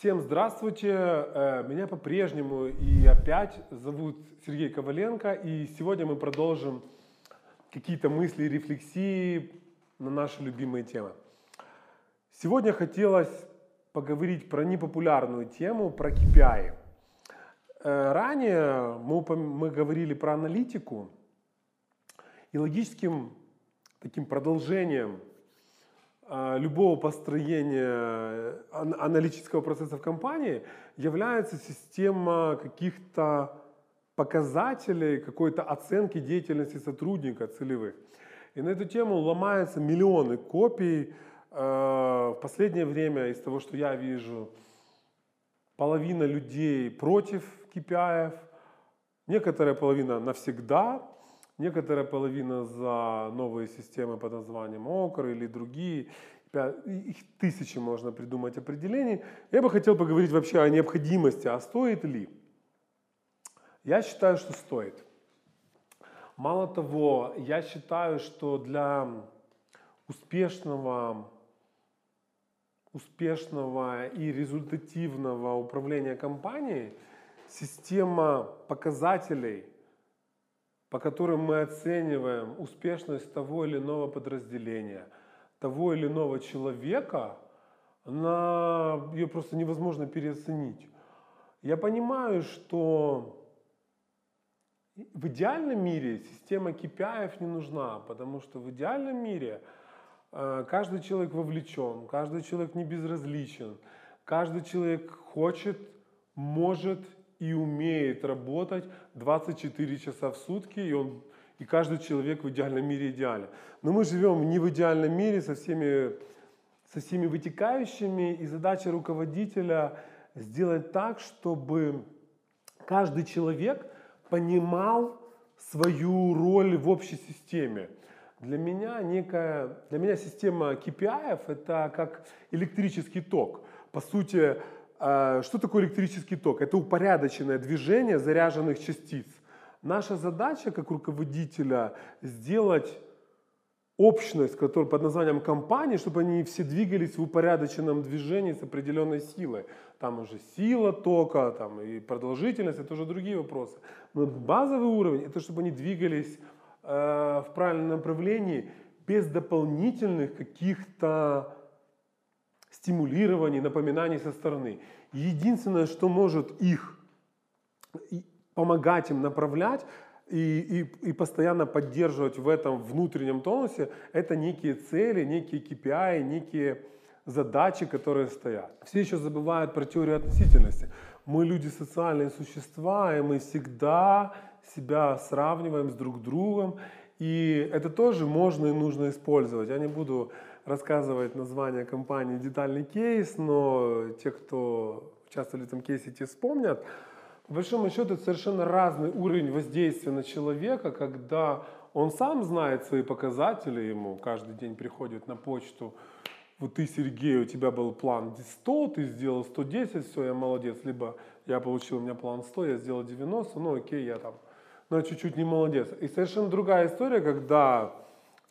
Всем здравствуйте! Э, меня по-прежнему и опять зовут Сергей Коваленко, и сегодня мы продолжим какие-то мысли и рефлексии на наши любимые темы. Сегодня хотелось поговорить про непопулярную тему, про KPI. Э, ранее мы, мы говорили про аналитику, и логическим таким продолжением любого построения аналитического процесса в компании является система каких-то показателей, какой-то оценки деятельности сотрудника целевых. И на эту тему ломаются миллионы копий. А, в последнее время, из того, что я вижу, половина людей против KPI, некоторая половина навсегда, Некоторая половина за новые системы под названием ОКР или другие. Их тысячи можно придумать определений. Я бы хотел поговорить вообще о необходимости, а стоит ли? Я считаю, что стоит. Мало того, я считаю, что для успешного, успешного и результативного управления компанией система показателей – по которым мы оцениваем успешность того или иного подразделения, того или иного человека, она, ее просто невозможно переоценить. Я понимаю, что в идеальном мире система KPI не нужна, потому что в идеальном мире э, каждый человек вовлечен, каждый человек не безразличен, каждый человек хочет, может и умеет работать 24 часа в сутки, и, он, и каждый человек в идеальном мире идеален. Но мы живем не в идеальном мире со всеми, со всеми вытекающими, и задача руководителя сделать так, чтобы каждый человек понимал свою роль в общей системе. Для меня некая, для меня система KPI это как электрический ток. По сути, что такое электрический ток? Это упорядоченное движение заряженных частиц. Наша задача как руководителя сделать общность, которая под названием компании, чтобы они все двигались в упорядоченном движении с определенной силой. Там уже сила тока там, и продолжительность, это уже другие вопросы. Но базовый уровень, это чтобы они двигались э, в правильном направлении без дополнительных каких-то стимулирований, напоминаний со стороны. Единственное, что может их помогать им направлять и, и, и постоянно поддерживать в этом внутреннем тонусе, это некие цели, некие KPI, некие задачи, которые стоят. Все еще забывают про теорию относительности. Мы люди социальные существа, и мы всегда себя сравниваем с друг другом. И это тоже можно и нужно использовать. Я не буду рассказывать название компании детальный кейс, но те, кто участвовали в этом кейсе, те вспомнят. По большому счету это совершенно разный уровень воздействия на человека, когда он сам знает свои показатели, ему каждый день приходит на почту, вот ты, Сергей, у тебя был план 100, ты сделал 110, все, я молодец. Либо я получил, у меня план 100, я сделал 90, ну окей, я там, но чуть-чуть не молодец. И совершенно другая история, когда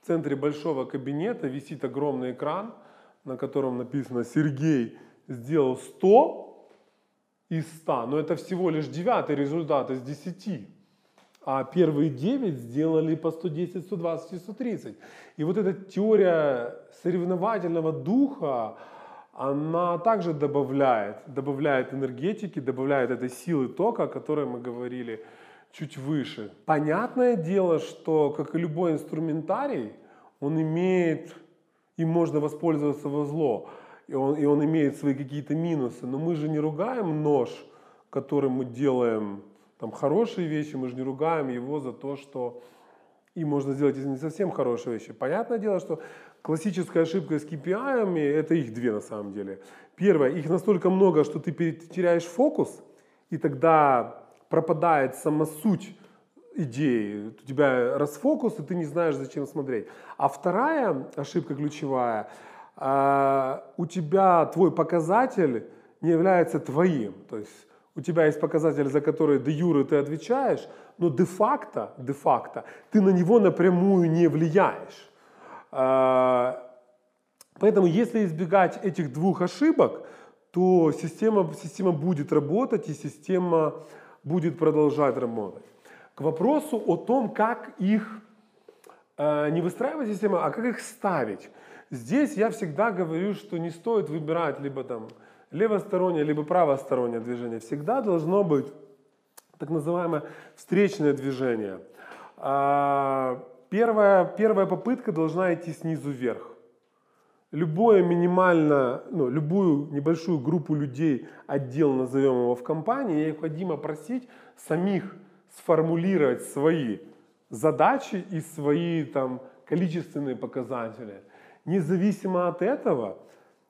в центре большого кабинета висит огромный экран, на котором написано «Сергей сделал 100 из 100», но это всего лишь девятый результат из 10. А первые 9 сделали по 110, 120 и 130. И вот эта теория соревновательного духа, она также добавляет, добавляет энергетики, добавляет этой силы тока, о которой мы говорили чуть выше. Понятное дело, что, как и любой инструментарий, он имеет, им можно воспользоваться во зло, и он, и он имеет свои какие-то минусы. Но мы же не ругаем нож, которым мы делаем там, хорошие вещи, мы же не ругаем его за то, что и можно сделать не совсем хорошие вещи. Понятное дело, что классическая ошибка с KPI, это их две на самом деле. Первое, их настолько много, что ты теряешь фокус, и тогда пропадает сама суть идеи, у тебя расфокус, и ты не знаешь, зачем смотреть. А вторая ошибка ключевая, а, у тебя твой показатель не является твоим. То есть у тебя есть показатель, за который де юры ты отвечаешь, но де-факто, де-факто ты на него напрямую не влияешь. А, поэтому если избегать этих двух ошибок, то система, система будет работать и система будет продолжать работать. К вопросу о том, как их э, не выстраивать систему, а как их ставить. Здесь я всегда говорю, что не стоит выбирать либо там левостороннее, либо правостороннее движение. Всегда должно быть так называемое встречное движение. А, первая, первая попытка должна идти снизу вверх. Любое минимально, ну, любую небольшую группу людей, отдел назовем его в компании, необходимо просить самих сформулировать свои задачи и свои там, количественные показатели. Независимо от этого,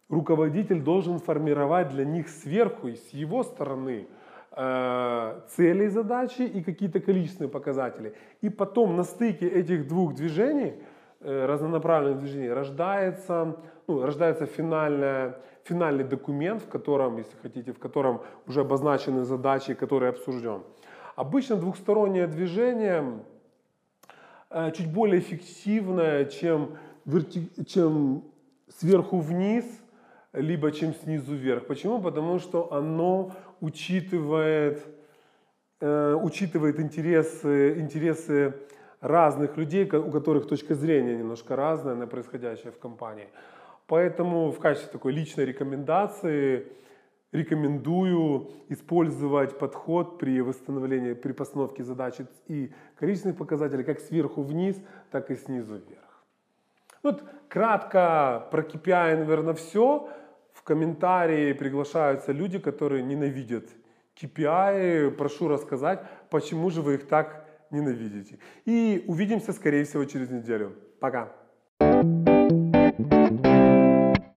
руководитель должен формировать для них сверху и с его стороны э, цели и задачи и какие-то количественные показатели. И потом на стыке этих двух движений, разнонаправленных движений, рождается, ну, рождается финальная, финальный документ, в котором, если хотите, в котором уже обозначены задачи, которые обсужден. Обычно двухстороннее движение э, чуть более эффективное, чем, верти... чем сверху вниз, либо чем снизу вверх. Почему? Потому что оно учитывает, э, учитывает интересы, интересы разных людей, у которых точка зрения немножко разная на происходящее в компании. Поэтому в качестве такой личной рекомендации рекомендую использовать подход при восстановлении, при постановке задачи и количественных показателей как сверху вниз, так и снизу вверх. Вот кратко про KPI, наверное, все. В комментарии приглашаются люди, которые ненавидят KPI. Прошу рассказать, почему же вы их так ненавидите. И увидимся, скорее всего, через неделю. Пока.